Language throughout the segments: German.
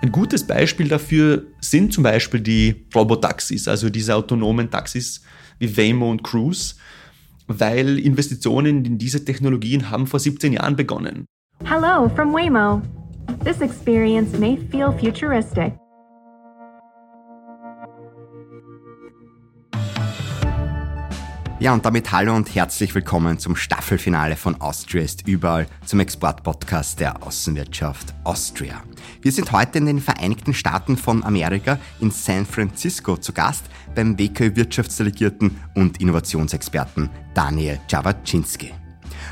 Ein gutes Beispiel dafür sind zum Beispiel die Robotaxis, also diese autonomen Taxis wie Waymo und Cruise, weil Investitionen in diese Technologien haben vor 17 Jahren begonnen. Hello from Waymo. This experience may feel futuristic. Ja, und damit hallo und herzlich willkommen zum Staffelfinale von Austria ist überall, zum Exportpodcast der Außenwirtschaft Austria. Wir sind heute in den Vereinigten Staaten von Amerika in San Francisco zu Gast beim WKÖ Wirtschaftsdelegierten und Innovationsexperten Daniel Jawaczynski.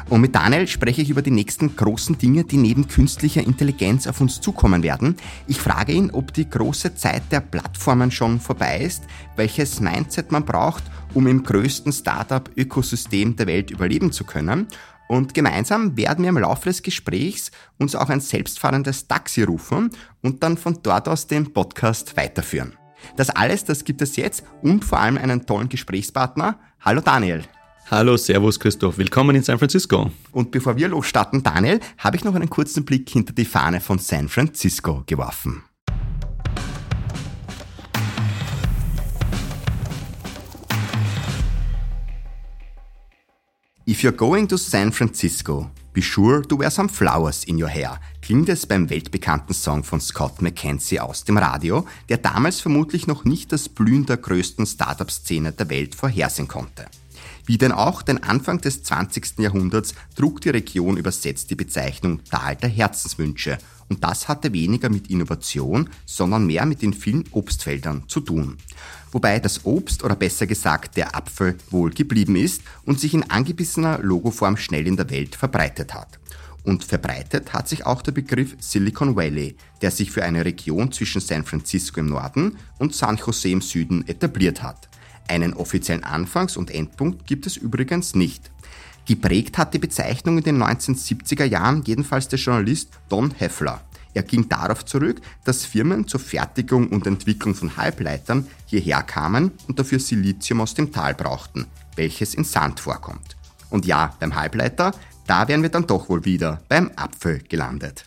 Und mit Daniel spreche ich über die nächsten großen Dinge, die neben künstlicher Intelligenz auf uns zukommen werden. Ich frage ihn, ob die große Zeit der Plattformen schon vorbei ist, welches Mindset man braucht, um im größten Startup-Ökosystem der Welt überleben zu können. Und gemeinsam werden wir im Laufe des Gesprächs uns auch ein selbstfahrendes Taxi rufen und dann von dort aus den Podcast weiterführen. Das alles, das gibt es jetzt und vor allem einen tollen Gesprächspartner. Hallo Daniel. Hallo, Servus Christoph, willkommen in San Francisco. Und bevor wir losstarten, Daniel, habe ich noch einen kurzen Blick hinter die Fahne von San Francisco geworfen. If you're going to San Francisco, be sure to wear some flowers in your hair, klingt es beim weltbekannten Song von Scott McKenzie aus dem Radio, der damals vermutlich noch nicht das Blühen der größten Startup-Szene der Welt vorhersehen konnte. Wie denn auch den Anfang des 20. Jahrhunderts trug die Region übersetzt die Bezeichnung Tal der Herzenswünsche und das hatte weniger mit Innovation, sondern mehr mit den vielen Obstfeldern zu tun. Wobei das Obst oder besser gesagt der Apfel wohl geblieben ist und sich in angebissener Logoform schnell in der Welt verbreitet hat. Und verbreitet hat sich auch der Begriff Silicon Valley, der sich für eine Region zwischen San Francisco im Norden und San Jose im Süden etabliert hat. Einen offiziellen Anfangs- und Endpunkt gibt es übrigens nicht. Geprägt hat die Bezeichnung in den 1970er Jahren jedenfalls der Journalist Don Heffler. Er ging darauf zurück, dass Firmen zur Fertigung und Entwicklung von Halbleitern hierher kamen und dafür Silizium aus dem Tal brauchten, welches in Sand vorkommt. Und ja, beim Halbleiter, da wären wir dann doch wohl wieder beim Apfel gelandet.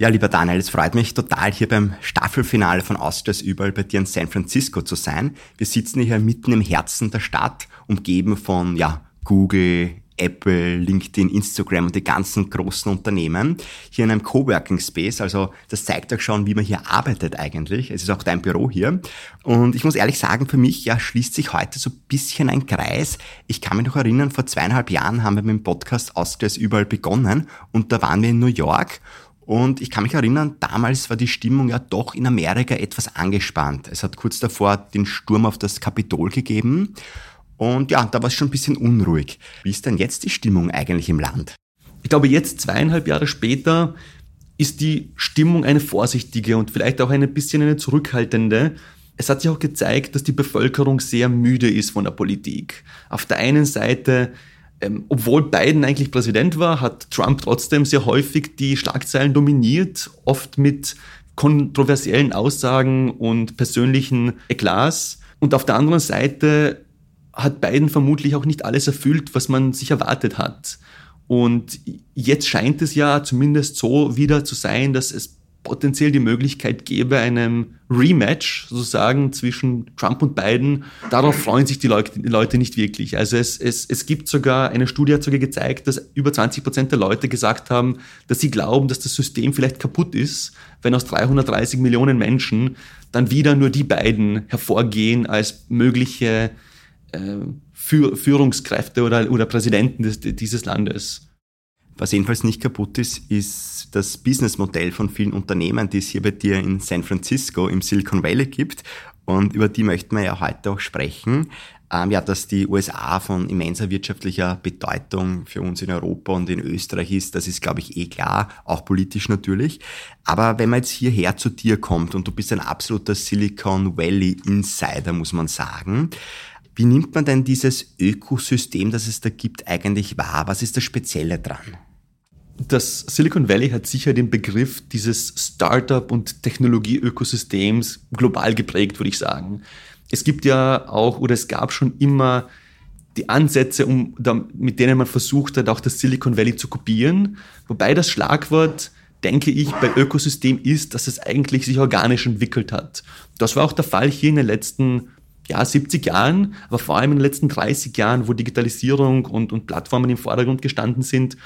Ja, lieber Daniel, es freut mich total, hier beim Staffelfinale von Austrias überall bei dir in San Francisco zu sein. Wir sitzen hier mitten im Herzen der Stadt, umgeben von, ja, Google, Apple, LinkedIn, Instagram und die ganzen großen Unternehmen hier in einem Coworking Space. Also das zeigt euch schon, wie man hier arbeitet eigentlich. Es ist auch dein Büro hier. Und ich muss ehrlich sagen, für mich ja schließt sich heute so ein bisschen ein Kreis. Ich kann mich noch erinnern, vor zweieinhalb Jahren haben wir mit dem Podcast Austrias überall begonnen und da waren wir in New York und ich kann mich erinnern, damals war die Stimmung ja doch in Amerika etwas angespannt. Es hat kurz davor den Sturm auf das Kapitol gegeben. Und ja, da war es schon ein bisschen unruhig. Wie ist denn jetzt die Stimmung eigentlich im Land? Ich glaube, jetzt zweieinhalb Jahre später ist die Stimmung eine vorsichtige und vielleicht auch ein bisschen eine zurückhaltende. Es hat sich auch gezeigt, dass die Bevölkerung sehr müde ist von der Politik. Auf der einen Seite ähm, obwohl Biden eigentlich Präsident war, hat Trump trotzdem sehr häufig die Schlagzeilen dominiert, oft mit kontroversiellen Aussagen und persönlichen Eklats. Und auf der anderen Seite hat Biden vermutlich auch nicht alles erfüllt, was man sich erwartet hat. Und jetzt scheint es ja zumindest so wieder zu sein, dass es potenziell die Möglichkeit gäbe, einem Rematch sozusagen zwischen Trump und Biden. Darauf freuen sich die Leute, nicht wirklich. Also es, es, es gibt sogar, eine Studie hat sogar gezeigt, dass über 20 Prozent der Leute gesagt haben, dass sie glauben, dass das System vielleicht kaputt ist, wenn aus 330 Millionen Menschen dann wieder nur die beiden hervorgehen als mögliche äh, Führungskräfte oder, oder Präsidenten des, dieses Landes. Was jedenfalls nicht kaputt ist, ist das Businessmodell von vielen Unternehmen, die es hier bei dir in San Francisco im Silicon Valley gibt. Und über die möchten wir ja heute auch sprechen. Ähm, ja, dass die USA von immenser wirtschaftlicher Bedeutung für uns in Europa und in Österreich ist, das ist, glaube ich, eh klar, auch politisch natürlich. Aber wenn man jetzt hierher zu dir kommt und du bist ein absoluter Silicon Valley Insider, muss man sagen, wie nimmt man denn dieses Ökosystem, das es da gibt, eigentlich wahr? Was ist das Spezielle dran? Das Silicon Valley hat sicher den Begriff dieses Startup- und Technologie-Ökosystems global geprägt, würde ich sagen. Es gibt ja auch oder es gab schon immer die Ansätze, um, mit denen man versucht hat, auch das Silicon Valley zu kopieren. Wobei das Schlagwort, denke ich, bei Ökosystem ist, dass es eigentlich sich organisch entwickelt hat. Das war auch der Fall hier in den letzten ja, 70 Jahren, aber vor allem in den letzten 30 Jahren, wo Digitalisierung und, und Plattformen im Vordergrund gestanden sind.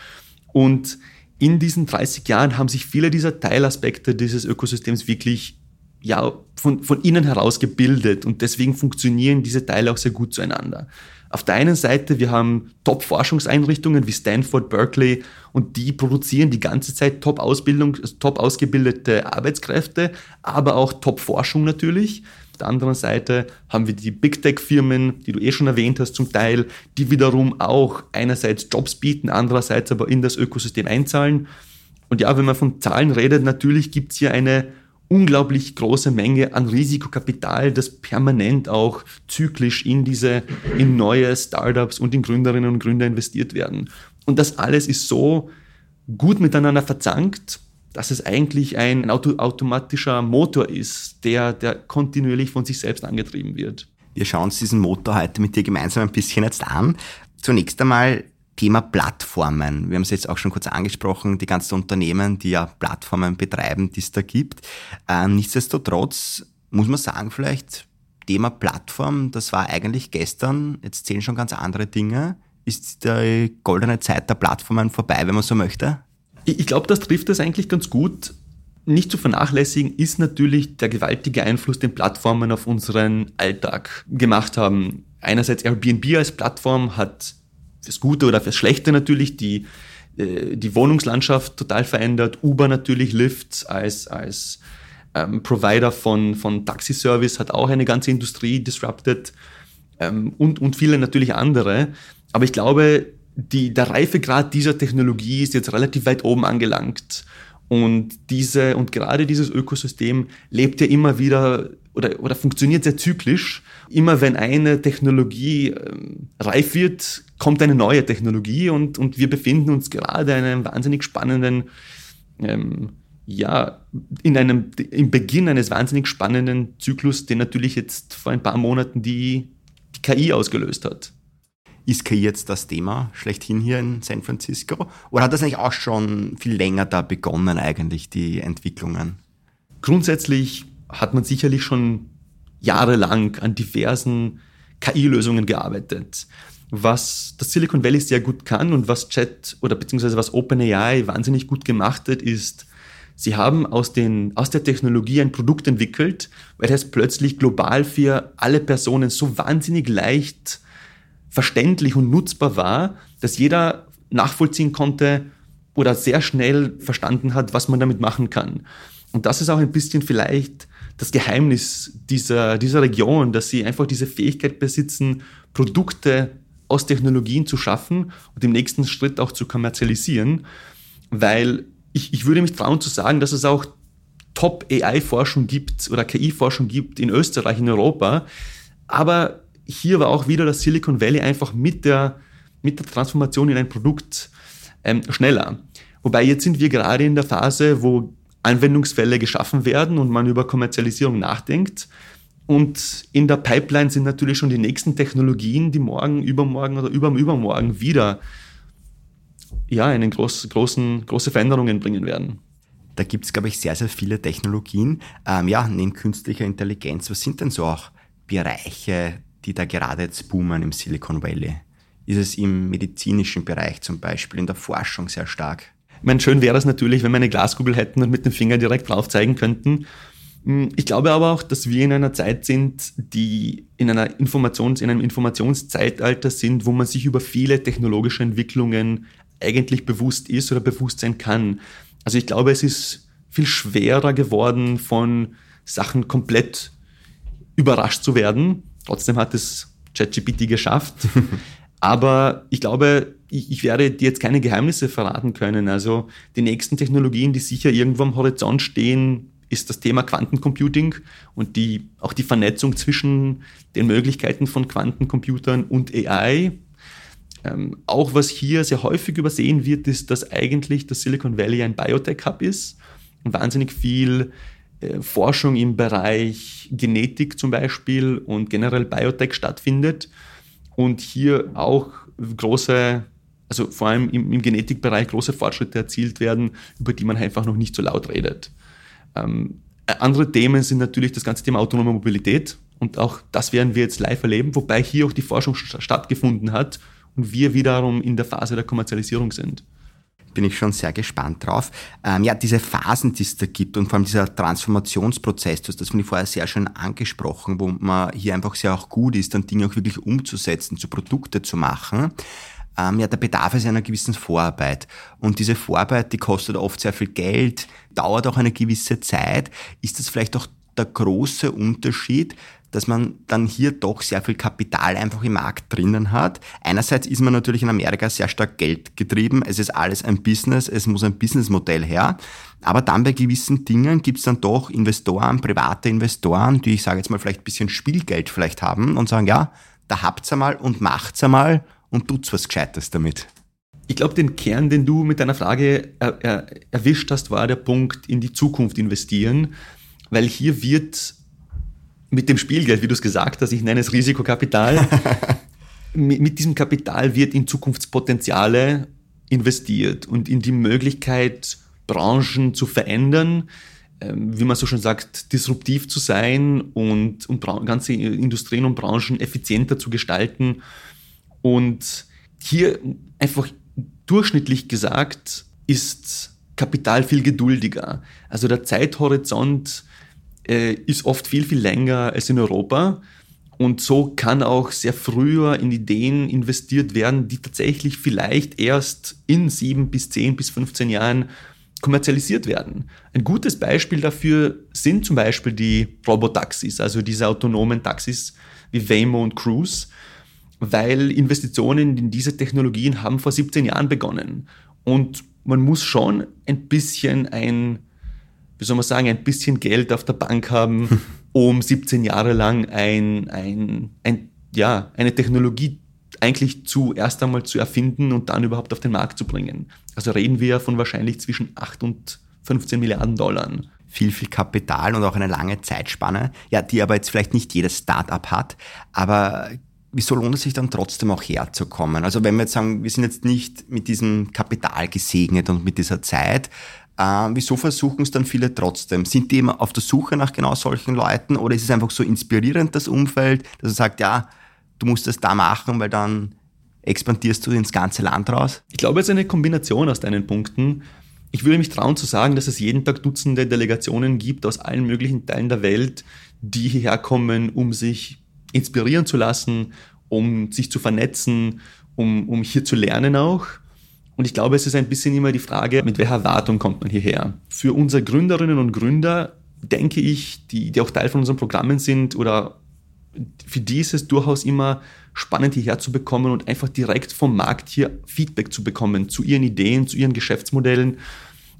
Und in diesen 30 Jahren haben sich viele dieser Teilaspekte dieses Ökosystems wirklich ja, von, von innen heraus gebildet und deswegen funktionieren diese Teile auch sehr gut zueinander. Auf der einen Seite, wir haben Top-Forschungseinrichtungen wie Stanford, Berkeley und die produzieren die ganze Zeit Top-Ausbildung, top ausgebildete Arbeitskräfte, aber auch Top-Forschung natürlich. Auf der anderen Seite haben wir die Big Tech-Firmen, die du eh schon erwähnt hast, zum Teil, die wiederum auch einerseits Jobs bieten, andererseits aber in das Ökosystem einzahlen. Und ja, wenn man von Zahlen redet, natürlich gibt es hier eine unglaublich große Menge an Risikokapital, das permanent auch zyklisch in diese, in neue Startups und in Gründerinnen und Gründer investiert werden. Und das alles ist so gut miteinander verzankt, dass es eigentlich ein auto automatischer Motor ist, der, der kontinuierlich von sich selbst angetrieben wird. Wir schauen uns diesen Motor heute mit dir gemeinsam ein bisschen jetzt an. Zunächst einmal Thema Plattformen. Wir haben es jetzt auch schon kurz angesprochen, die ganzen Unternehmen, die ja Plattformen betreiben, die es da gibt. Ähm, nichtsdestotrotz muss man sagen, vielleicht Thema Plattform, das war eigentlich gestern, jetzt zählen schon ganz andere Dinge. Ist die goldene Zeit der Plattformen vorbei, wenn man so möchte? Ich glaube, das trifft es eigentlich ganz gut. Nicht zu vernachlässigen ist natürlich der gewaltige Einfluss, den Plattformen auf unseren Alltag gemacht haben. Einerseits Airbnb als Plattform hat fürs Gute oder fürs Schlechte natürlich die, äh, die Wohnungslandschaft total verändert. Uber natürlich, Lyft als, als ähm, Provider von, von Taxiservice hat auch eine ganze Industrie disrupted ähm, und, und viele natürlich andere. Aber ich glaube, die, der Reifegrad dieser Technologie ist jetzt relativ weit oben angelangt. Und diese, und gerade dieses Ökosystem lebt ja immer wieder oder, oder funktioniert sehr zyklisch. Immer wenn eine Technologie ähm, reif wird, kommt eine neue Technologie und, und wir befinden uns gerade in einem wahnsinnig spannenden, ähm, ja, in einem, im Beginn eines wahnsinnig spannenden Zyklus, den natürlich jetzt vor ein paar Monaten die, die KI ausgelöst hat. Ist KI jetzt das Thema schlechthin hier in San Francisco? Oder hat das eigentlich auch schon viel länger da begonnen, eigentlich, die Entwicklungen? Grundsätzlich hat man sicherlich schon jahrelang an diversen KI-Lösungen gearbeitet. Was das Silicon Valley sehr gut kann und was Chat oder beziehungsweise was OpenAI wahnsinnig gut gemacht hat, ist, sie haben aus, den, aus der Technologie ein Produkt entwickelt, weil es plötzlich global für alle Personen so wahnsinnig leicht verständlich und nutzbar war, dass jeder nachvollziehen konnte oder sehr schnell verstanden hat, was man damit machen kann. Und das ist auch ein bisschen vielleicht das Geheimnis dieser, dieser Region, dass sie einfach diese Fähigkeit besitzen, Produkte aus Technologien zu schaffen und im nächsten Schritt auch zu kommerzialisieren, weil ich, ich würde mich trauen zu sagen, dass es auch Top-AI-Forschung gibt oder KI-Forschung gibt in Österreich, in Europa, aber hier war auch wieder das Silicon Valley einfach mit der, mit der Transformation in ein Produkt ähm, schneller. Wobei jetzt sind wir gerade in der Phase, wo Anwendungsfälle geschaffen werden und man über Kommerzialisierung nachdenkt. Und in der Pipeline sind natürlich schon die nächsten Technologien, die morgen, übermorgen oder übermorgen wieder ja, einen groß, großen, große Veränderungen bringen werden. Da gibt es, glaube ich, sehr, sehr viele Technologien. Ähm, ja, neben künstlicher Intelligenz, was sind denn so auch Bereiche die da gerade jetzt boomen im Silicon Valley? Ist es im medizinischen Bereich zum Beispiel, in der Forschung sehr stark? Ich meine, schön wäre es natürlich, wenn wir eine Glaskugel hätten und mit dem Finger direkt drauf zeigen könnten. Hm, ich glaube aber auch, dass wir in einer Zeit sind, die in, einer Informations-, in einem Informationszeitalter sind, wo man sich über viele technologische Entwicklungen eigentlich bewusst ist oder bewusst sein kann. Also ich glaube, es ist viel schwerer geworden, von Sachen komplett überrascht zu werden, Trotzdem hat es ChatGPT geschafft. Aber ich glaube, ich, ich, werde dir jetzt keine Geheimnisse verraten können. Also die nächsten Technologien, die sicher irgendwo am Horizont stehen, ist das Thema Quantencomputing und die, auch die Vernetzung zwischen den Möglichkeiten von Quantencomputern und AI. Ähm, auch was hier sehr häufig übersehen wird, ist, dass eigentlich das Silicon Valley ein Biotech-Hub ist und wahnsinnig viel Forschung im Bereich Genetik zum Beispiel und generell Biotech stattfindet. und hier auch große, also vor allem im, im Genetikbereich große Fortschritte erzielt werden, über die man einfach noch nicht so laut redet. Ähm, andere Themen sind natürlich das ganze Thema autonome Mobilität und auch das werden wir jetzt live erleben, wobei hier auch die Forschung stattgefunden hat und wir wiederum in der Phase der Kommerzialisierung sind bin ich schon sehr gespannt drauf. Ähm, ja, diese Phasen, die es da gibt und vor allem dieser Transformationsprozess, du hast das finde ich vorher sehr schön angesprochen, wo man hier einfach sehr auch gut ist, dann Dinge auch wirklich umzusetzen, zu Produkte zu machen. Ähm, ja, da bedarf es einer gewissen Vorarbeit. Und diese Vorarbeit, die kostet oft sehr viel Geld, dauert auch eine gewisse Zeit. Ist das vielleicht auch der große Unterschied, dass man dann hier doch sehr viel Kapital einfach im Markt drinnen hat. Einerseits ist man natürlich in Amerika sehr stark Geld getrieben. Es ist alles ein Business, es muss ein Businessmodell her. Aber dann bei gewissen Dingen gibt es dann doch Investoren, private Investoren, die ich sage jetzt mal vielleicht ein bisschen Spielgeld vielleicht haben und sagen, ja, da habt's einmal und macht's einmal und tut's was Gescheites damit. Ich glaube, den Kern, den du mit deiner Frage er, er, erwischt hast, war der Punkt in die Zukunft investieren, weil hier wird mit dem Spielgeld, wie du es gesagt hast, ich nenne es Risikokapital, mit, mit diesem Kapital wird in Zukunftspotenziale investiert und in die Möglichkeit, Branchen zu verändern, ähm, wie man so schon sagt, disruptiv zu sein und, und ganze Industrien und Branchen effizienter zu gestalten. Und hier einfach durchschnittlich gesagt ist Kapital viel geduldiger. Also der Zeithorizont äh, ist oft viel, viel länger als in Europa. Und so kann auch sehr früher in Ideen investiert werden, die tatsächlich vielleicht erst in sieben bis zehn bis 15 Jahren kommerzialisiert werden. Ein gutes Beispiel dafür sind zum Beispiel die Robotaxis, also diese autonomen Taxis wie Waymo und Cruise, weil Investitionen in diese Technologien haben vor 17 Jahren begonnen. Und man muss schon ein bisschen ein wie soll man sagen, ein bisschen Geld auf der Bank haben, um 17 Jahre lang ein, ein, ein, ja, eine Technologie eigentlich zuerst einmal zu erfinden und dann überhaupt auf den Markt zu bringen. Also reden wir von wahrscheinlich zwischen 8 und 15 Milliarden Dollar. Viel, viel Kapital und auch eine lange Zeitspanne, ja, die aber jetzt vielleicht nicht jedes Start-up hat. Aber wieso lohnt es sich dann trotzdem auch herzukommen? Also wenn wir jetzt sagen, wir sind jetzt nicht mit diesem Kapital gesegnet und mit dieser Zeit, äh, wieso versuchen es dann viele trotzdem? Sind die immer auf der Suche nach genau solchen Leuten oder ist es einfach so inspirierend, das Umfeld, dass er sagt, ja, du musst das da machen, weil dann expandierst du ins ganze Land raus? Ich glaube, es ist eine Kombination aus deinen Punkten. Ich würde mich trauen zu sagen, dass es jeden Tag Dutzende Delegationen gibt aus allen möglichen Teilen der Welt, die hierher kommen, um sich inspirieren zu lassen, um sich zu vernetzen, um, um hier zu lernen auch. Und ich glaube, es ist ein bisschen immer die Frage, mit welcher Erwartung kommt man hierher. Für unsere Gründerinnen und Gründer denke ich, die, die auch Teil von unseren Programmen sind oder für die ist es durchaus immer spannend hierher zu bekommen und einfach direkt vom Markt hier Feedback zu bekommen zu ihren Ideen, zu ihren Geschäftsmodellen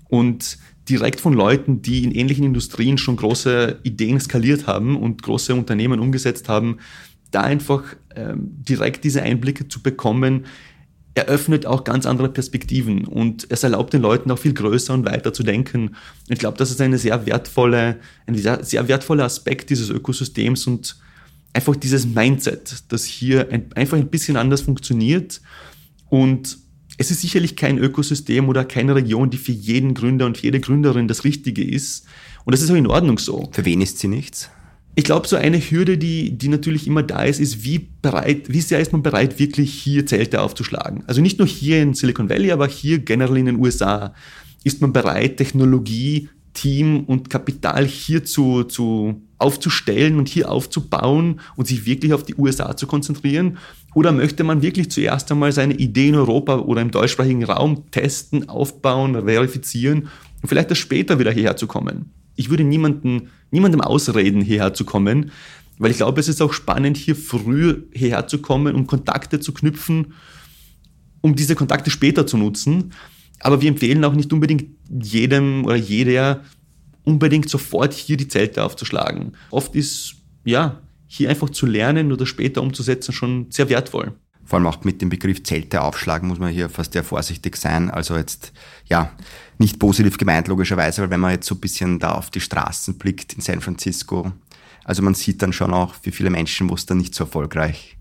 und direkt von Leuten, die in ähnlichen Industrien schon große Ideen skaliert haben und große Unternehmen umgesetzt haben, da einfach ähm, direkt diese Einblicke zu bekommen, eröffnet auch ganz andere Perspektiven und es erlaubt den Leuten auch viel größer und weiter zu denken. Ich glaube, das ist eine sehr wertvolle, ein sehr, sehr wertvoller Aspekt dieses Ökosystems und einfach dieses Mindset, das hier ein, einfach ein bisschen anders funktioniert und es ist sicherlich kein Ökosystem oder keine Region, die für jeden Gründer und jede Gründerin das Richtige ist. Und das ist auch in Ordnung so. Für wen ist sie nichts? Ich glaube, so eine Hürde, die, die natürlich immer da ist, ist, wie bereit, wie sehr ist man bereit, wirklich hier Zelte aufzuschlagen? Also nicht nur hier in Silicon Valley, aber hier generell in den USA. Ist man bereit, Technologie, Team und Kapital hier zu, zu aufzustellen und hier aufzubauen und sich wirklich auf die USA zu konzentrieren? Oder möchte man wirklich zuerst einmal seine Idee in Europa oder im deutschsprachigen Raum testen, aufbauen, verifizieren und vielleicht erst später wieder hierher zu kommen? ich würde niemanden, niemandem ausreden, hierher zu kommen, weil ich glaube, es ist auch spannend, hier früh hierher zu kommen, um Kontakte zu knüpfen, um diese Kontakte später zu nutzen. Aber wir empfehlen auch nicht unbedingt jedem oder jeder unbedingt sofort hier die Zelte aufzuschlagen. Oft ist, ja, hier einfach zu lernen oder später umzusetzen schon sehr wertvoll vor allem auch mit dem Begriff Zelte aufschlagen, muss man hier fast sehr vorsichtig sein. Also jetzt, ja, nicht positiv gemeint, logischerweise, weil wenn man jetzt so ein bisschen da auf die Straßen blickt in San Francisco, also man sieht dann schon auch für viele Menschen, wo es dann nicht so erfolgreich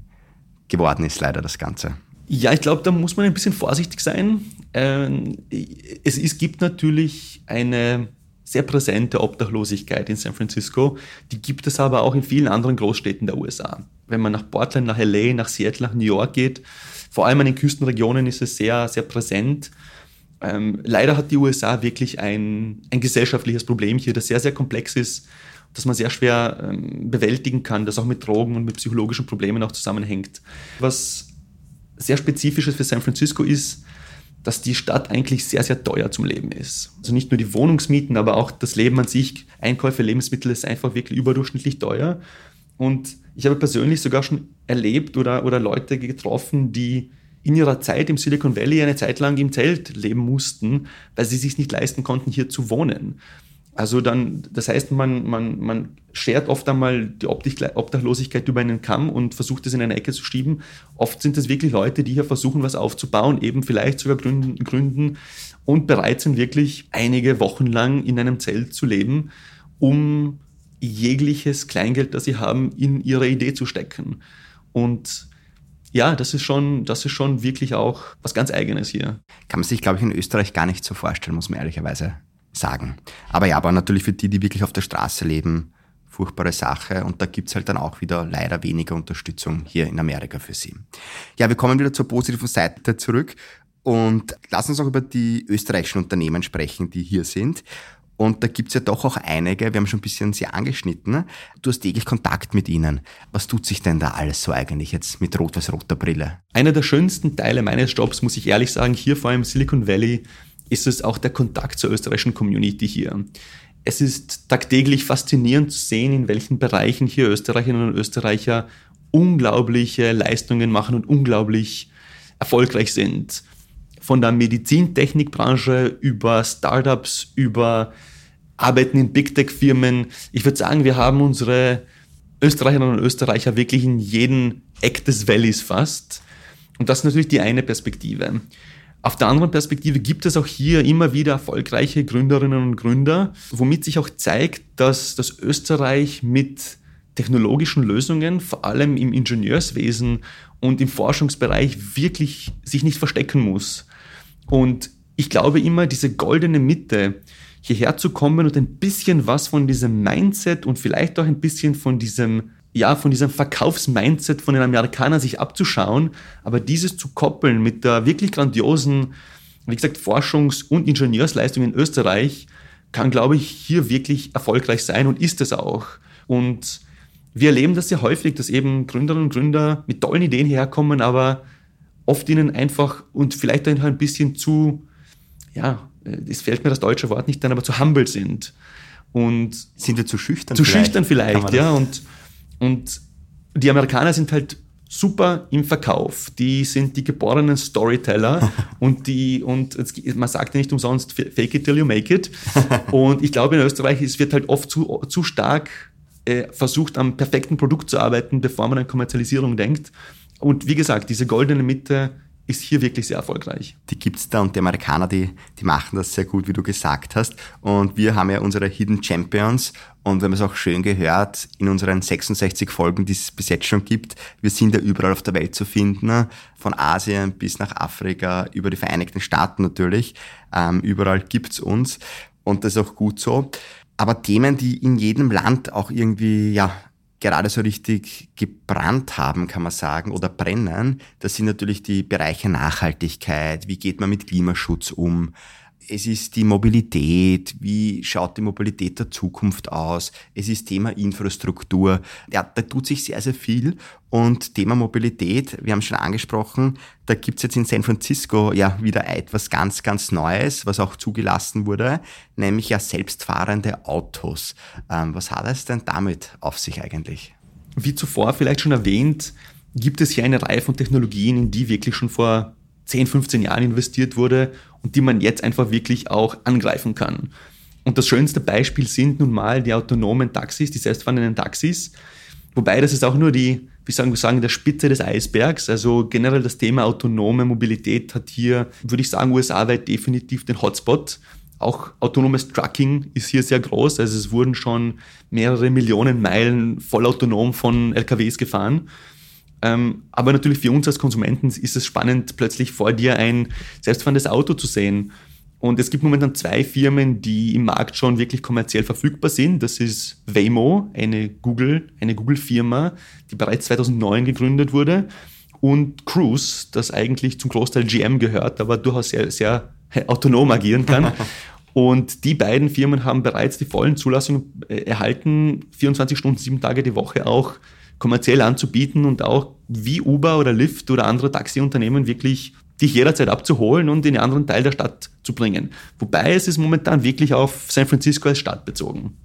geworden ist, leider das Ganze. Ja, ich glaube, da muss man ein bisschen vorsichtig sein. Ähm, es, es gibt natürlich eine sehr präsente Obdachlosigkeit in San Francisco. Die gibt es aber auch in vielen anderen Großstädten der USA. Wenn man nach Portland, nach LA, nach Seattle, nach New York geht, vor allem in den Küstenregionen ist es sehr, sehr präsent. Ähm, leider hat die USA wirklich ein, ein gesellschaftliches Problem hier, das sehr, sehr komplex ist, das man sehr schwer ähm, bewältigen kann, das auch mit Drogen und mit psychologischen Problemen auch zusammenhängt. Was sehr spezifisches für San Francisco ist, dass die Stadt eigentlich sehr, sehr teuer zum Leben ist. Also nicht nur die Wohnungsmieten, aber auch das Leben an sich, Einkäufe, Lebensmittel ist einfach wirklich überdurchschnittlich teuer. Und ich habe persönlich sogar schon erlebt oder, oder Leute getroffen, die in ihrer Zeit im Silicon Valley eine Zeit lang im Zelt leben mussten, weil sie sich nicht leisten konnten, hier zu wohnen. Also dann, das heißt, man, man, man schert oft einmal die Obdachlosigkeit über einen Kamm und versucht es in eine Ecke zu schieben. Oft sind es wirklich Leute, die hier versuchen, was aufzubauen, eben vielleicht sogar gründen, gründen und bereit sind, wirklich einige Wochen lang in einem Zelt zu leben, um jegliches Kleingeld, das sie haben, in ihre Idee zu stecken. Und ja, das ist schon, das ist schon wirklich auch was ganz Eigenes hier. Kann man sich, glaube ich, in Österreich gar nicht so vorstellen, muss man ehrlicherweise sagen. Aber ja, aber natürlich für die, die wirklich auf der Straße leben, furchtbare Sache. Und da gibt's halt dann auch wieder leider weniger Unterstützung hier in Amerika für sie. Ja, wir kommen wieder zur positiven Seite zurück und lass uns auch über die österreichischen Unternehmen sprechen, die hier sind. Und da gibt's ja doch auch einige, wir haben schon ein bisschen sie angeschnitten. Du hast täglich Kontakt mit ihnen. Was tut sich denn da alles so eigentlich jetzt mit rot-weiß-roter Brille? Einer der schönsten Teile meines Jobs, muss ich ehrlich sagen, hier vor allem Silicon Valley, ist es auch der Kontakt zur österreichischen Community hier. Es ist tagtäglich faszinierend zu sehen, in welchen Bereichen hier Österreicherinnen und Österreicher unglaubliche Leistungen machen und unglaublich erfolgreich sind. Von der Medizintechnikbranche über Startups, über Arbeiten in Big Tech-Firmen. Ich würde sagen, wir haben unsere Österreicherinnen und Österreicher wirklich in jedem Eck des Valleys fast. Und das ist natürlich die eine Perspektive. Auf der anderen Perspektive gibt es auch hier immer wieder erfolgreiche Gründerinnen und Gründer, womit sich auch zeigt, dass das Österreich mit technologischen Lösungen, vor allem im Ingenieurswesen und im Forschungsbereich, wirklich sich nicht verstecken muss. Und ich glaube immer, diese goldene Mitte, hierher zu kommen und ein bisschen was von diesem Mindset und vielleicht auch ein bisschen von diesem ja, von diesem Verkaufsmindset von den Amerikanern sich abzuschauen, aber dieses zu koppeln mit der wirklich grandiosen, wie gesagt, Forschungs- und Ingenieursleistung in Österreich, kann, glaube ich, hier wirklich erfolgreich sein und ist es auch. Und wir erleben das sehr häufig, dass eben Gründerinnen und Gründer mit tollen Ideen herkommen, aber oft ihnen einfach und vielleicht auch ein bisschen zu, ja, es fällt mir das deutsche Wort nicht dann, aber zu humble sind. Und sind wir zu schüchtern? Zu vielleicht? schüchtern vielleicht, ja. Und und die Amerikaner sind halt super im Verkauf. Die sind die geborenen Storyteller und die, und man sagt ja nicht umsonst, fake it till you make it. Und ich glaube, in Österreich es wird halt oft zu, zu stark äh, versucht, am perfekten Produkt zu arbeiten, bevor man an Kommerzialisierung denkt. Und wie gesagt, diese goldene Mitte ist hier wirklich sehr erfolgreich. Die gibt's da und die Amerikaner, die, die machen das sehr gut, wie du gesagt hast. Und wir haben ja unsere Hidden Champions und wir haben es auch schön gehört in unseren 66 Folgen, die es bis jetzt schon gibt. Wir sind ja überall auf der Welt zu finden, von Asien bis nach Afrika, über die Vereinigten Staaten natürlich. Ähm, überall gibt's uns und das ist auch gut so. Aber Themen, die in jedem Land auch irgendwie ja gerade so richtig gebrannt haben, kann man sagen, oder brennen, das sind natürlich die Bereiche Nachhaltigkeit, wie geht man mit Klimaschutz um, es ist die Mobilität, wie schaut die Mobilität der Zukunft aus, es ist Thema Infrastruktur. Ja, da tut sich sehr, sehr viel. Und Thema Mobilität, wir haben schon angesprochen, da gibt's jetzt in San Francisco ja wieder etwas ganz, ganz Neues, was auch zugelassen wurde, nämlich ja selbstfahrende Autos. Ähm, was hat es denn damit auf sich eigentlich? Wie zuvor vielleicht schon erwähnt, gibt es hier eine Reihe von Technologien, in die wirklich schon vor 10, 15 Jahren investiert wurde und die man jetzt einfach wirklich auch angreifen kann. Und das schönste Beispiel sind nun mal die autonomen Taxis, die selbstfahrenden Taxis. Wobei das ist auch nur die, wie sagen wir sagen, der Spitze des Eisbergs. Also generell das Thema autonome Mobilität hat hier, würde ich sagen, USA-weit definitiv den Hotspot. Auch autonomes Trucking ist hier sehr groß. Also es wurden schon mehrere Millionen Meilen vollautonom von LKWs gefahren. Ähm, aber natürlich für uns als Konsumenten ist es spannend, plötzlich vor dir ein selbstfahrendes Auto zu sehen. Und es gibt momentan zwei Firmen, die im Markt schon wirklich kommerziell verfügbar sind. Das ist Waymo, eine Google, eine Google-Firma, die bereits 2009 gegründet wurde, und Cruise, das eigentlich zum Großteil GM gehört, aber durchaus sehr, sehr autonom agieren kann. Und die beiden Firmen haben bereits die vollen Zulassungen äh, erhalten, 24 Stunden, sieben Tage die Woche auch kommerziell anzubieten und auch wie Uber oder Lyft oder andere Taxiunternehmen wirklich dich jederzeit abzuholen und in einen anderen Teil der Stadt zu bringen. Wobei es ist momentan wirklich auf San Francisco als Stadt bezogen.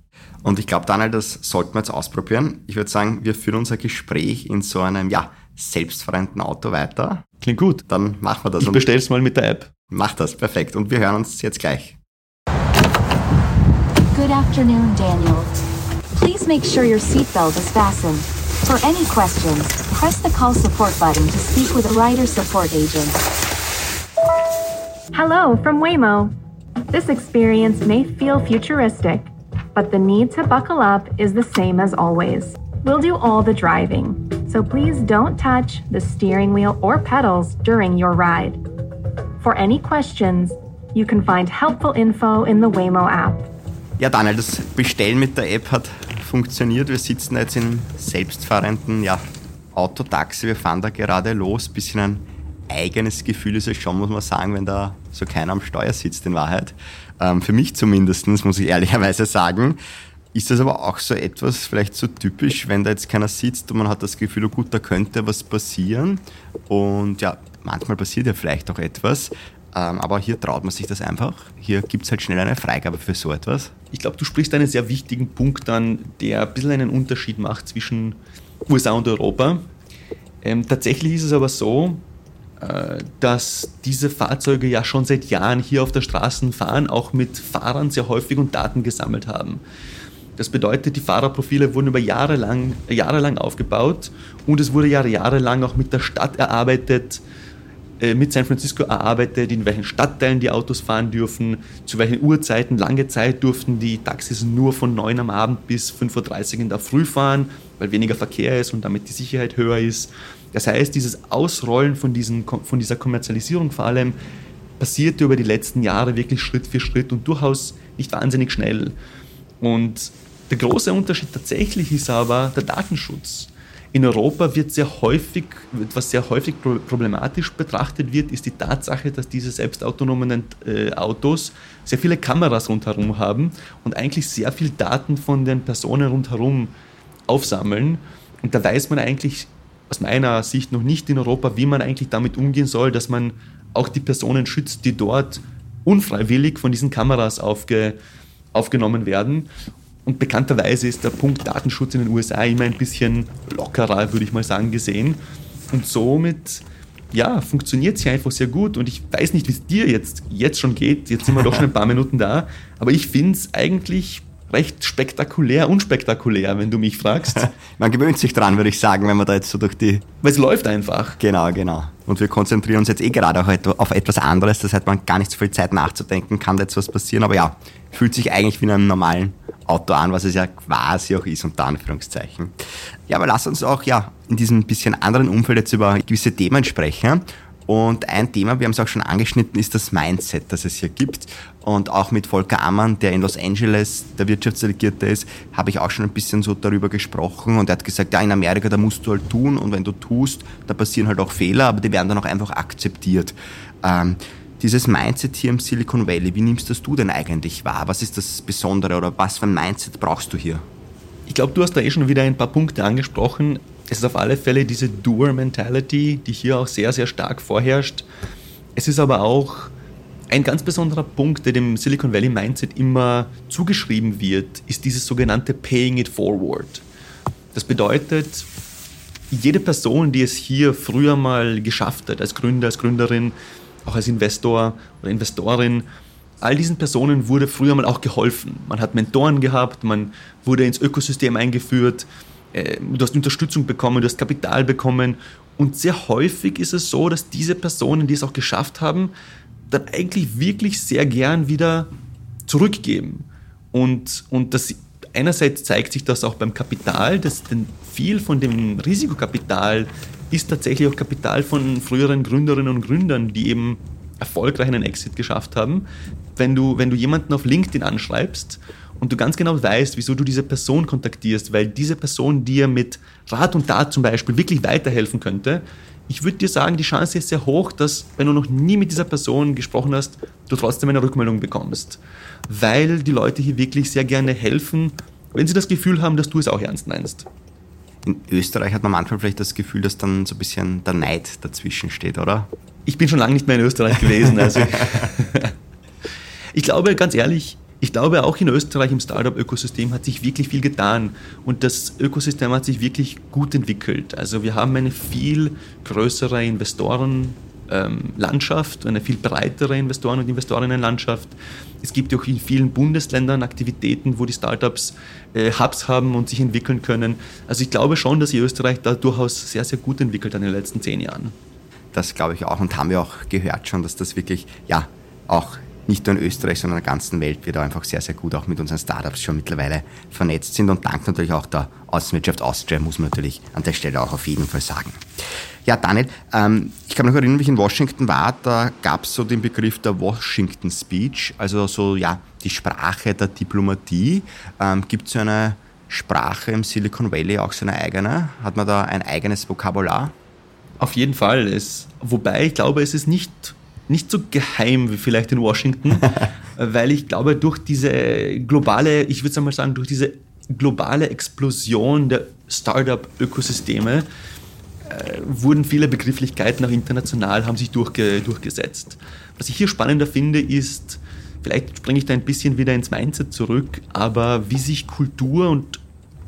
Und ich glaube, Daniel, das sollten wir jetzt ausprobieren. Ich würde sagen, wir führen unser Gespräch in so einem, ja, selbstfahrenden Auto weiter. Klingt gut. Dann machen wir das. Ich bestell's mal mit der App. Mach das, perfekt. Und wir hören uns jetzt gleich. Good afternoon, Daniel. Please make sure your seatbelt is fastened. For any questions, press the call support button to speak with a rider support agent. Hello from Waymo. This experience may feel futuristic, but the need to buckle up is the same as always. We'll do all the driving, so please don't touch the steering wheel or pedals during your ride. For any questions, you can find helpful info in the Waymo app. Ja, Daniel, das Bestellen mit der App hat funktioniert. Wir sitzen jetzt im selbstfahrenden ja, Autotaxi. Wir fahren da gerade los. Bisschen ein eigenes Gefühl ist es schon, muss man sagen, wenn da so keiner am Steuer sitzt in Wahrheit. Ähm, für mich zumindest, muss ich ehrlicherweise sagen. Ist das aber auch so etwas vielleicht so typisch, wenn da jetzt keiner sitzt und man hat das Gefühl, oh gut, da könnte was passieren. Und ja, manchmal passiert ja vielleicht auch etwas. Ähm, aber hier traut man sich das einfach. Hier gibt es halt schnell eine Freigabe für so etwas. Ich glaube, du sprichst einen sehr wichtigen Punkt an, der ein bisschen einen Unterschied macht zwischen USA und Europa. Ähm, tatsächlich ist es aber so, äh, dass diese Fahrzeuge ja schon seit Jahren hier auf der Straße fahren, auch mit Fahrern sehr häufig und Daten gesammelt haben. Das bedeutet, die Fahrerprofile wurden über Jahre lang, Jahre lang aufgebaut und es wurde Jahre, jahrelang auch mit der Stadt erarbeitet, mit San Francisco erarbeitet, in welchen Stadtteilen die Autos fahren dürfen, zu welchen Uhrzeiten. Lange Zeit durften die Taxis nur von 9 am Abend bis 5.30 Uhr in der Früh fahren, weil weniger Verkehr ist und damit die Sicherheit höher ist. Das heißt, dieses Ausrollen von, diesen, von dieser Kommerzialisierung vor allem passierte über die letzten Jahre wirklich Schritt für Schritt und durchaus nicht wahnsinnig schnell. Und der große Unterschied tatsächlich ist aber der Datenschutz. In Europa wird sehr häufig, was sehr häufig problematisch betrachtet wird, ist die Tatsache, dass diese selbstautonomen äh, Autos sehr viele Kameras rundherum haben und eigentlich sehr viel Daten von den Personen rundherum aufsammeln. Und da weiß man eigentlich aus meiner Sicht noch nicht in Europa, wie man eigentlich damit umgehen soll, dass man auch die Personen schützt, die dort unfreiwillig von diesen Kameras aufge, aufgenommen werden. Und bekannterweise ist der Punkt Datenschutz in den USA immer ein bisschen lockerer, würde ich mal sagen, gesehen. Und somit, ja, funktioniert es hier einfach sehr gut. Und ich weiß nicht, wie es dir jetzt, jetzt schon geht. Jetzt sind wir doch schon ein paar Minuten da. Aber ich finde es eigentlich recht spektakulär, unspektakulär, wenn du mich fragst. man gewöhnt sich dran, würde ich sagen, wenn man da jetzt so durch die. Weil es läuft einfach. Genau, genau. Und wir konzentrieren uns jetzt eh gerade auch auf etwas anderes. Das heißt, man hat gar nicht so viel Zeit nachzudenken, kann da jetzt was passieren. Aber ja, fühlt sich eigentlich wie in einem normalen Auto an, was es ja quasi auch ist, unter Anführungszeichen. Ja, aber lass uns auch ja in diesem bisschen anderen Umfeld jetzt über gewisse Themen sprechen. Und ein Thema, wir haben es auch schon angeschnitten, ist das Mindset, das es hier gibt. Und auch mit Volker Ammann, der in Los Angeles der Wirtschaftsdelegierte ist, habe ich auch schon ein bisschen so darüber gesprochen. Und er hat gesagt, ja, in Amerika, da musst du halt tun. Und wenn du tust, da passieren halt auch Fehler, aber die werden dann auch einfach akzeptiert. Ähm, dieses Mindset hier im Silicon Valley, wie nimmst das du denn eigentlich wahr? Was ist das Besondere oder was für ein Mindset brauchst du hier? Ich glaube, du hast da eh schon wieder ein paar Punkte angesprochen. Es ist auf alle Fälle diese Doer-Mentality, die hier auch sehr, sehr stark vorherrscht. Es ist aber auch ein ganz besonderer Punkt, der dem Silicon Valley Mindset immer zugeschrieben wird, ist dieses sogenannte Paying it forward. Das bedeutet, jede Person, die es hier früher mal geschafft hat, als Gründer, als Gründerin, auch als Investor oder Investorin, all diesen Personen wurde früher mal auch geholfen. Man hat Mentoren gehabt, man wurde ins Ökosystem eingeführt, äh, du hast Unterstützung bekommen, du hast Kapital bekommen. Und sehr häufig ist es so, dass diese Personen, die es auch geschafft haben, dann eigentlich wirklich sehr gern wieder zurückgeben. Und, und das einerseits zeigt sich das auch beim Kapital, dass denn viel von dem Risikokapital ist tatsächlich auch Kapital von früheren Gründerinnen und Gründern, die eben erfolgreich einen Exit geschafft haben. Wenn du, wenn du jemanden auf LinkedIn anschreibst und du ganz genau weißt, wieso du diese Person kontaktierst, weil diese Person dir mit Rat und Tat zum Beispiel wirklich weiterhelfen könnte, ich würde dir sagen, die Chance ist sehr hoch, dass, wenn du noch nie mit dieser Person gesprochen hast, du trotzdem eine Rückmeldung bekommst. Weil die Leute hier wirklich sehr gerne helfen, wenn sie das Gefühl haben, dass du es auch ernst meinst. In Österreich hat man manchmal vielleicht das Gefühl, dass dann so ein bisschen der Neid dazwischen steht, oder? Ich bin schon lange nicht mehr in Österreich gewesen. Also ich glaube, ganz ehrlich, ich glaube, auch in Österreich im Startup-Ökosystem hat sich wirklich viel getan und das Ökosystem hat sich wirklich gut entwickelt. Also wir haben eine viel größere Investorenlandschaft, ähm, eine viel breitere Investoren- und Investorinnenlandschaft. Es gibt auch in vielen Bundesländern Aktivitäten, wo die Startups äh, Hubs haben und sich entwickeln können. Also ich glaube schon, dass sich Österreich da durchaus sehr, sehr gut entwickelt hat in den letzten zehn Jahren. Das glaube ich auch und haben wir auch gehört schon, dass das wirklich ja auch nicht nur in Österreich, sondern in der ganzen Welt wir da einfach sehr, sehr gut auch mit unseren Startups schon mittlerweile vernetzt sind und dank natürlich auch der Außenwirtschaft Austria, muss man natürlich an der Stelle auch auf jeden Fall sagen. Ja, Daniel, ähm, ich kann mich noch erinnern, wie ich in Washington war, da gab es so den Begriff der Washington Speech, also so, ja, die Sprache der Diplomatie. Ähm, Gibt es so eine Sprache im Silicon Valley auch so eine eigene? Hat man da ein eigenes Vokabular? Auf jeden Fall. Es, wobei ich glaube, es ist nicht nicht so geheim wie vielleicht in Washington, weil ich glaube, durch diese globale, ich würde mal sagen, durch diese globale Explosion der Startup-Ökosysteme äh, wurden viele Begrifflichkeiten auch international, haben sich durchge durchgesetzt. Was ich hier spannender finde, ist, vielleicht springe ich da ein bisschen wieder ins Mindset zurück, aber wie sich Kultur und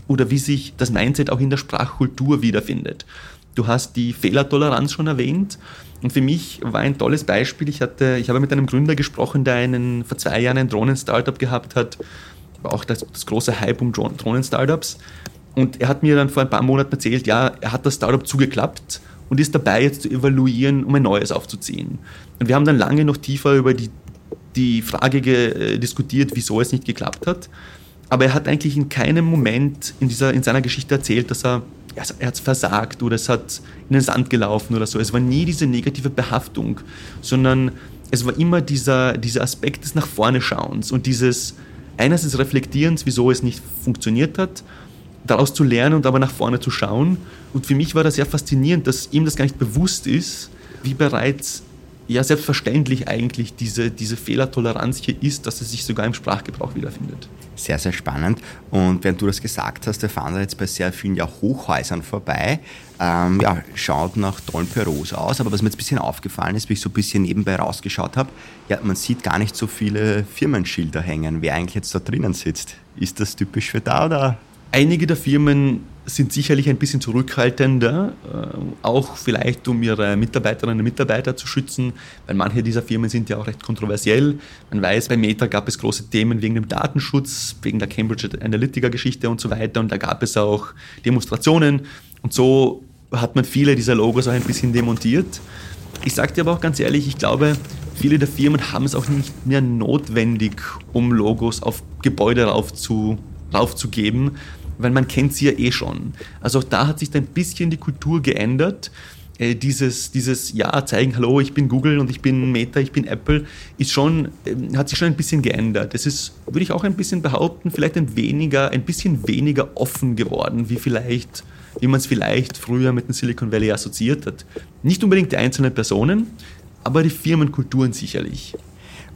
oder wie sich das Mindset auch in der Sprachkultur wiederfindet. Du hast die Fehlertoleranz schon erwähnt. Und für mich war ein tolles Beispiel. Ich, hatte, ich habe mit einem Gründer gesprochen, der einen, vor zwei Jahren ein Drohnen-Startup gehabt hat. War auch das, das große Hype um Drohnen-Startups. Und er hat mir dann vor ein paar Monaten erzählt, ja, er hat das Startup zugeklappt und ist dabei, jetzt zu evaluieren, um ein neues aufzuziehen. Und wir haben dann lange noch tiefer über die, die Frage äh, diskutiert, wieso es nicht geklappt hat. Aber er hat eigentlich in keinem Moment in, dieser, in seiner Geschichte erzählt, dass er er hat versagt oder es hat in den Sand gelaufen oder so. Es war nie diese negative Behaftung, sondern es war immer dieser, dieser Aspekt des nach vorne Schauens und dieses einerseits Reflektierens, wieso es nicht funktioniert hat, daraus zu lernen und aber nach vorne zu schauen. Und für mich war das sehr faszinierend, dass ihm das gar nicht bewusst ist, wie bereits ja selbstverständlich eigentlich diese, diese Fehlertoleranz hier ist, dass es sich sogar im Sprachgebrauch wiederfindet. Sehr, sehr spannend. Und während du das gesagt hast, wir fahren da jetzt bei sehr vielen ja, Hochhäusern vorbei. Ähm, ja, schaut nach tollen Büros aus, aber was mir jetzt ein bisschen aufgefallen ist, wie ich so ein bisschen nebenbei rausgeschaut habe, ja, man sieht gar nicht so viele Firmenschilder hängen, wer eigentlich jetzt da drinnen sitzt. Ist das typisch für da oder Einige der Firmen sind sicherlich ein bisschen zurückhaltender, äh, auch vielleicht um ihre Mitarbeiterinnen und Mitarbeiter zu schützen, weil manche dieser Firmen sind ja auch recht kontroversiell. Man weiß, bei Meta gab es große Themen wegen dem Datenschutz, wegen der Cambridge Analytica-Geschichte und so weiter und da gab es auch Demonstrationen und so hat man viele dieser Logos auch ein bisschen demontiert. Ich sage dir aber auch ganz ehrlich, ich glaube, viele der Firmen haben es auch nicht mehr notwendig, um Logos auf Gebäude raufzu, raufzugeben, weil man kennt sie ja eh schon. Also auch da hat sich ein bisschen die Kultur geändert. Äh, dieses, dieses, ja, zeigen, hallo, ich bin Google und ich bin Meta, ich bin Apple, ist schon, äh, hat sich schon ein bisschen geändert. Es ist, würde ich auch ein bisschen behaupten, vielleicht ein weniger, ein bisschen weniger offen geworden, wie vielleicht, wie man es vielleicht früher mit dem Silicon Valley assoziiert hat. Nicht unbedingt die einzelnen Personen, aber die Firmenkulturen sicherlich.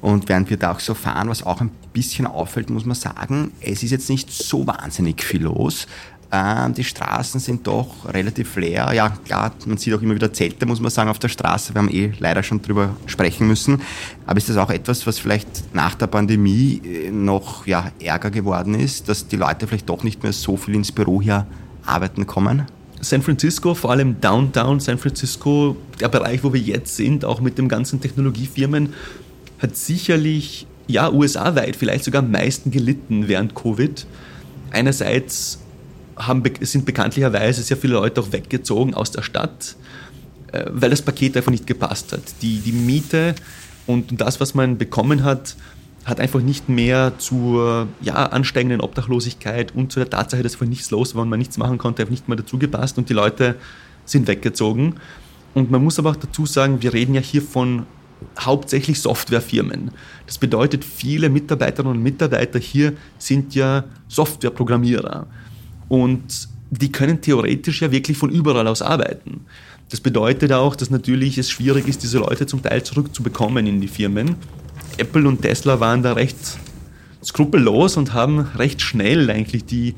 Und während wir da auch so fahren, was auch ein bisschen auffällt, muss man sagen, es ist jetzt nicht so wahnsinnig viel los. Ähm, die Straßen sind doch relativ leer. Ja, klar, man sieht auch immer wieder Zelte, muss man sagen, auf der Straße. Wir haben eh leider schon drüber sprechen müssen. Aber ist das auch etwas, was vielleicht nach der Pandemie äh, noch ja, ärger geworden ist, dass die Leute vielleicht doch nicht mehr so viel ins Büro hier arbeiten kommen? San Francisco, vor allem Downtown San Francisco, der Bereich, wo wir jetzt sind, auch mit den ganzen Technologiefirmen, hat sicherlich, ja, USA-weit vielleicht sogar am meisten gelitten während Covid. Einerseits haben, sind bekanntlicherweise sehr viele Leute auch weggezogen aus der Stadt, äh, weil das Paket einfach nicht gepasst hat. Die, die Miete und das, was man bekommen hat, hat einfach nicht mehr zur ja, ansteigenden Obdachlosigkeit und zu der Tatsache, dass einfach nichts los war und man nichts machen konnte, einfach nicht mehr dazu gepasst und die Leute sind weggezogen. Und man muss aber auch dazu sagen, wir reden ja hier von hauptsächlich Softwarefirmen. Das bedeutet, viele Mitarbeiterinnen und Mitarbeiter hier sind ja Softwareprogrammierer. Und die können theoretisch ja wirklich von überall aus arbeiten. Das bedeutet auch, dass natürlich es schwierig ist, diese Leute zum Teil zurückzubekommen in die Firmen. Apple und Tesla waren da recht skrupellos und haben recht schnell eigentlich die,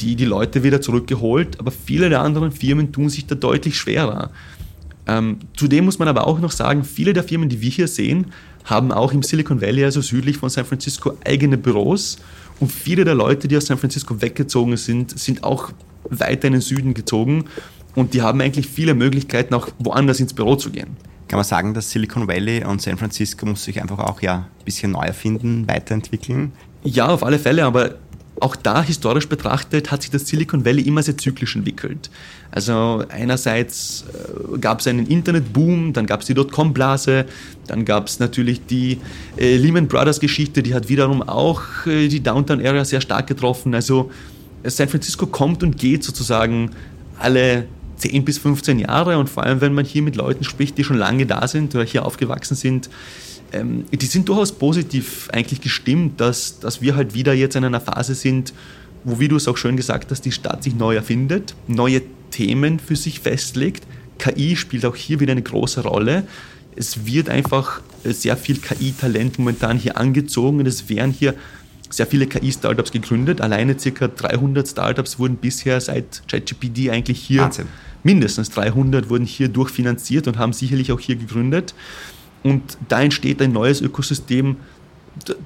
die, die Leute wieder zurückgeholt, aber viele der anderen Firmen tun sich da deutlich schwerer. Ähm, zudem muss man aber auch noch sagen, viele der Firmen, die wir hier sehen, haben auch im Silicon Valley, also südlich von San Francisco, eigene Büros. Und viele der Leute, die aus San Francisco weggezogen sind, sind auch weiter in den Süden gezogen. Und die haben eigentlich viele Möglichkeiten, auch woanders ins Büro zu gehen. Kann man sagen, dass Silicon Valley und San Francisco muss sich einfach auch ja ein bisschen neu erfinden, weiterentwickeln? Ja, auf alle Fälle, aber auch da historisch betrachtet hat sich das Silicon Valley immer sehr zyklisch entwickelt. Also einerseits äh, gab es einen Internetboom, dann gab es die Dotcom-Blase, dann gab es natürlich die äh, Lehman Brothers-Geschichte, die hat wiederum auch äh, die Downtown-Area sehr stark getroffen. Also San Francisco kommt und geht sozusagen alle 10 bis 15 Jahre und vor allem, wenn man hier mit Leuten spricht, die schon lange da sind oder hier aufgewachsen sind, ähm, die sind durchaus positiv eigentlich gestimmt, dass, dass wir halt wieder jetzt in einer Phase sind, wo, wie du es auch schön gesagt hast, die Stadt sich neu erfindet, neue Themen für sich festlegt. KI spielt auch hier wieder eine große Rolle. Es wird einfach sehr viel KI-Talent momentan hier angezogen und es werden hier sehr viele KI-Startups gegründet. Alleine circa 300 Startups wurden bisher seit ChatGPT eigentlich hier, Wahnsinn. mindestens 300 wurden hier durchfinanziert und haben sicherlich auch hier gegründet. Und da entsteht ein neues Ökosystem,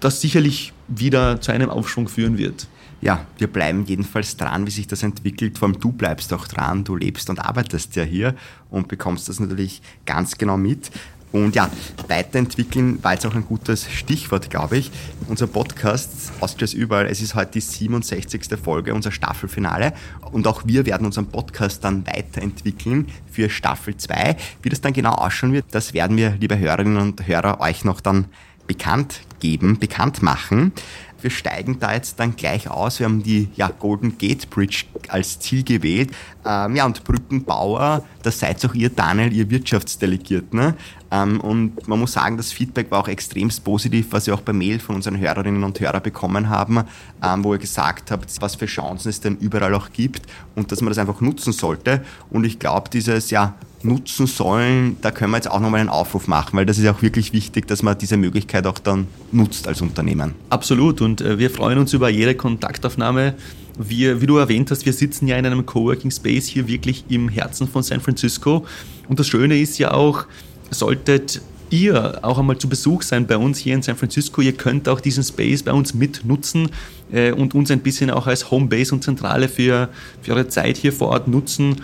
das sicherlich wieder zu einem Aufschwung führen wird. Ja, wir bleiben jedenfalls dran, wie sich das entwickelt. Vor allem du bleibst auch dran, du lebst und arbeitest ja hier und bekommst das natürlich ganz genau mit. Und ja, weiterentwickeln war jetzt auch ein gutes Stichwort, glaube ich. Unser Podcast Austrias überall, es ist heute die 67. Folge, unser Staffelfinale. Und auch wir werden unseren Podcast dann weiterentwickeln für Staffel 2. Wie das dann genau ausschauen wird, das werden wir, liebe Hörerinnen und Hörer, euch noch dann bekannt geben, bekannt machen. Wir steigen da jetzt dann gleich aus. Wir haben die ja, Golden Gate Bridge als Ziel gewählt. Ähm, ja, und Brückenbauer, das seid auch ihr, Daniel, ihr Wirtschaftsdelegierten. Ne? Ähm, und man muss sagen, das Feedback war auch extremst positiv, was wir auch per Mail von unseren Hörerinnen und Hörern bekommen haben, ähm, wo ihr gesagt habt, was für Chancen es denn überall auch gibt und dass man das einfach nutzen sollte. Und ich glaube, dieses ja nutzen sollen, da können wir jetzt auch nochmal einen Aufruf machen, weil das ist auch wirklich wichtig, dass man diese Möglichkeit auch dann nutzt als Unternehmen. Absolut und äh, wir freuen uns über jede Kontaktaufnahme. Wir, wie du erwähnt hast, wir sitzen ja in einem Coworking Space hier wirklich im Herzen von San Francisco und das Schöne ist ja auch, solltet ihr auch einmal zu Besuch sein bei uns hier in San Francisco. Ihr könnt auch diesen Space bei uns mitnutzen äh, und uns ein bisschen auch als Homebase und Zentrale für, für eure Zeit hier vor Ort nutzen.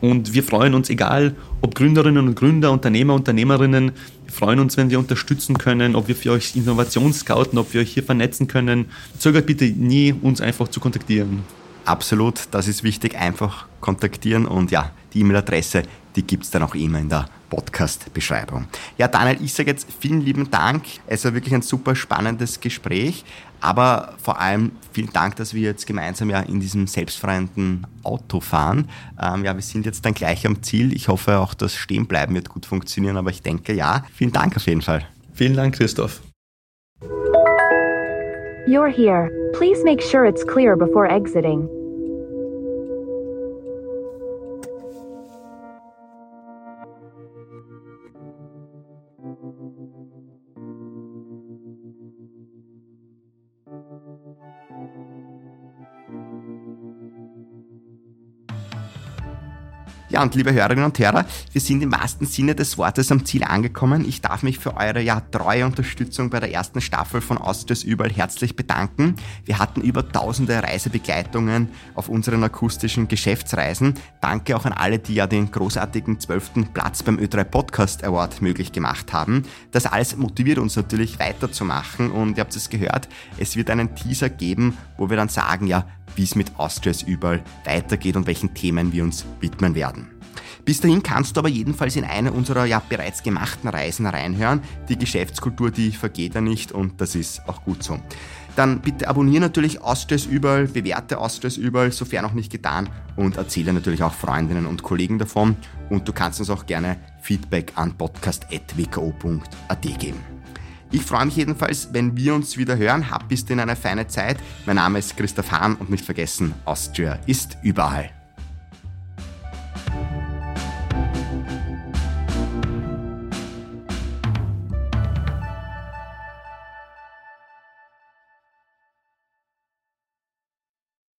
Und wir freuen uns, egal ob Gründerinnen und Gründer, Unternehmer, Unternehmerinnen, wir freuen uns, wenn wir unterstützen können, ob wir für euch Innovation scouten, ob wir euch hier vernetzen können. Zögert bitte nie, uns einfach zu kontaktieren. Absolut, das ist wichtig, einfach kontaktieren und ja, die E-Mail-Adresse, die gibt es dann auch immer in der Podcast-Beschreibung. Ja, Daniel, ich sage jetzt vielen lieben Dank. Es war wirklich ein super spannendes Gespräch. Aber vor allem vielen Dank, dass wir jetzt gemeinsam ja in diesem selbstfahrenden Auto fahren. Ähm, ja, wir sind jetzt dann gleich am Ziel. Ich hoffe auch, dass Stehenbleiben wird gut funktionieren, aber ich denke ja. Vielen Dank auf jeden Fall. Vielen Dank, Christoph. You're here. Please make sure it's clear before exiting. Ja, und liebe Hörerinnen und Hörer, wir sind im wahrsten Sinne des Wortes am Ziel angekommen. Ich darf mich für eure ja treue Unterstützung bei der ersten Staffel von Austrias überall herzlich bedanken. Wir hatten über tausende Reisebegleitungen auf unseren akustischen Geschäftsreisen. Danke auch an alle, die ja den großartigen zwölften Platz beim Ö3 Podcast Award möglich gemacht haben. Das alles motiviert uns natürlich weiterzumachen und ihr habt es gehört, es wird einen Teaser geben, wo wir dann sagen, ja, wie es mit Austrias überall weitergeht und welchen Themen wir uns widmen werden. Bis dahin kannst du aber jedenfalls in eine unserer ja bereits gemachten Reisen reinhören. Die Geschäftskultur, die vergeht ja nicht und das ist auch gut so. Dann bitte abonniere natürlich Austrias überall, bewerte Austrias überall, sofern noch nicht getan und erzähle natürlich auch Freundinnen und Kollegen davon und du kannst uns auch gerne Feedback an podcast.wko.at geben. Ich freue mich jedenfalls, wenn wir uns wieder hören. Hab bis in eine feine Zeit. Mein Name ist Christoph Hahn und nicht vergessen, Austria ist überall.